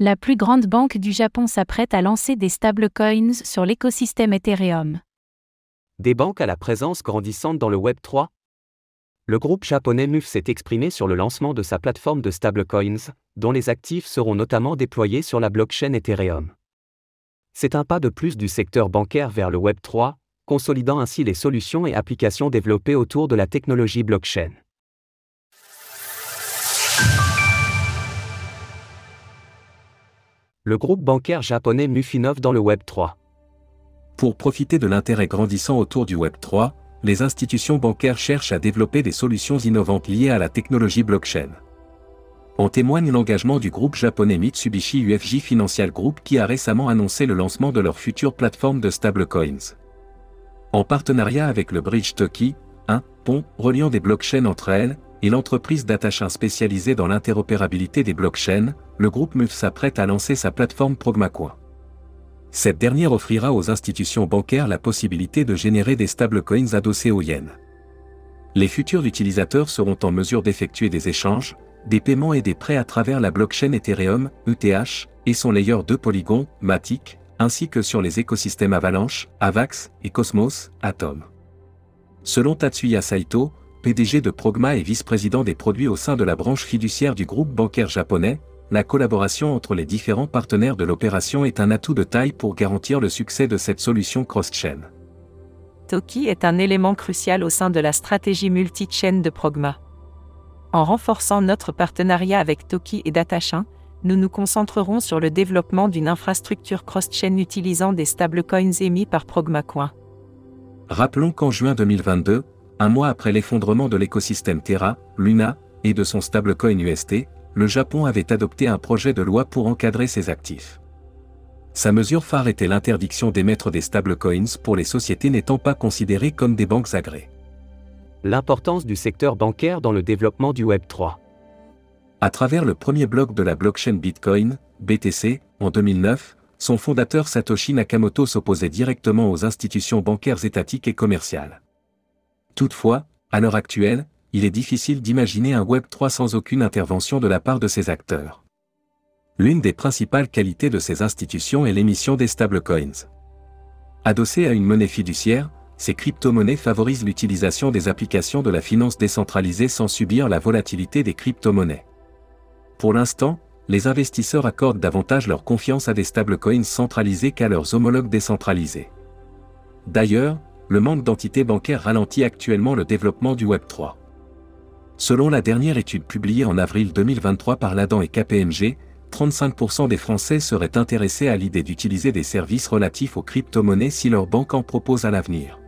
La plus grande banque du Japon s'apprête à lancer des stablecoins sur l'écosystème Ethereum. Des banques à la présence grandissante dans le Web 3 Le groupe japonais MUF s'est exprimé sur le lancement de sa plateforme de stablecoins, dont les actifs seront notamment déployés sur la blockchain Ethereum. C'est un pas de plus du secteur bancaire vers le Web 3, consolidant ainsi les solutions et applications développées autour de la technologie blockchain. Le groupe bancaire japonais MUF innove dans le Web 3. Pour profiter de l'intérêt grandissant autour du Web 3, les institutions bancaires cherchent à développer des solutions innovantes liées à la technologie blockchain. En témoigne l'engagement du groupe japonais Mitsubishi UFJ Financial Group qui a récemment annoncé le lancement de leur future plateforme de stablecoins. En partenariat avec le Bridge Toki, un pont reliant des blockchains entre elles, et l'entreprise Datachin spécialisée dans l'interopérabilité des blockchains, le groupe MUF s'apprête à lancer sa plateforme Progmacoin. Cette dernière offrira aux institutions bancaires la possibilité de générer des stablecoins adossés aux yens. Les futurs utilisateurs seront en mesure d'effectuer des échanges, des paiements et des prêts à travers la blockchain Ethereum, ETH, et son layer 2 Polygon, Matic, ainsi que sur les écosystèmes Avalanche, Avax et Cosmos, Atom. Selon Tatsuya Saito, PDG de Progma et vice-président des produits au sein de la branche fiduciaire du groupe bancaire japonais, la collaboration entre les différents partenaires de l'opération est un atout de taille pour garantir le succès de cette solution cross-chain. Toki est un élément crucial au sein de la stratégie multi-chain de Progma. En renforçant notre partenariat avec Toki et Datachin, nous nous concentrerons sur le développement d'une infrastructure cross-chain utilisant des stablecoins émis par ProgmaCoin. Rappelons qu'en juin 2022, un mois après l'effondrement de l'écosystème Terra, Luna, et de son stablecoin UST, le Japon avait adopté un projet de loi pour encadrer ses actifs. Sa mesure phare était l'interdiction d'émettre des stablecoins pour les sociétés n'étant pas considérées comme des banques agréées. L'importance du secteur bancaire dans le développement du Web 3. À travers le premier bloc de la blockchain Bitcoin, BTC, en 2009, son fondateur Satoshi Nakamoto s'opposait directement aux institutions bancaires étatiques et commerciales. Toutefois, à l'heure actuelle, il est difficile d'imaginer un Web 3 sans aucune intervention de la part de ces acteurs. L'une des principales qualités de ces institutions est l'émission des stablecoins. Adossées à une monnaie fiduciaire, ces crypto-monnaies favorisent l'utilisation des applications de la finance décentralisée sans subir la volatilité des crypto-monnaies. Pour l'instant, les investisseurs accordent davantage leur confiance à des stablecoins centralisés qu'à leurs homologues décentralisés. D'ailleurs, le manque d'entités bancaires ralentit actuellement le développement du Web3. Selon la dernière étude publiée en avril 2023 par l'ADAN et KPMG, 35% des Français seraient intéressés à l'idée d'utiliser des services relatifs aux crypto-monnaies si leur banque en propose à l'avenir.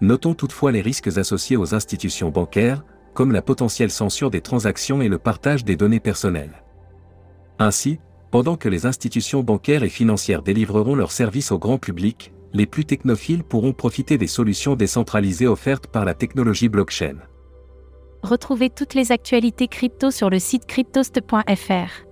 Notons toutefois les risques associés aux institutions bancaires, comme la potentielle censure des transactions et le partage des données personnelles. Ainsi, pendant que les institutions bancaires et financières délivreront leurs services au grand public, les plus technophiles pourront profiter des solutions décentralisées offertes par la technologie blockchain. Retrouvez toutes les actualités crypto sur le site cryptost.fr.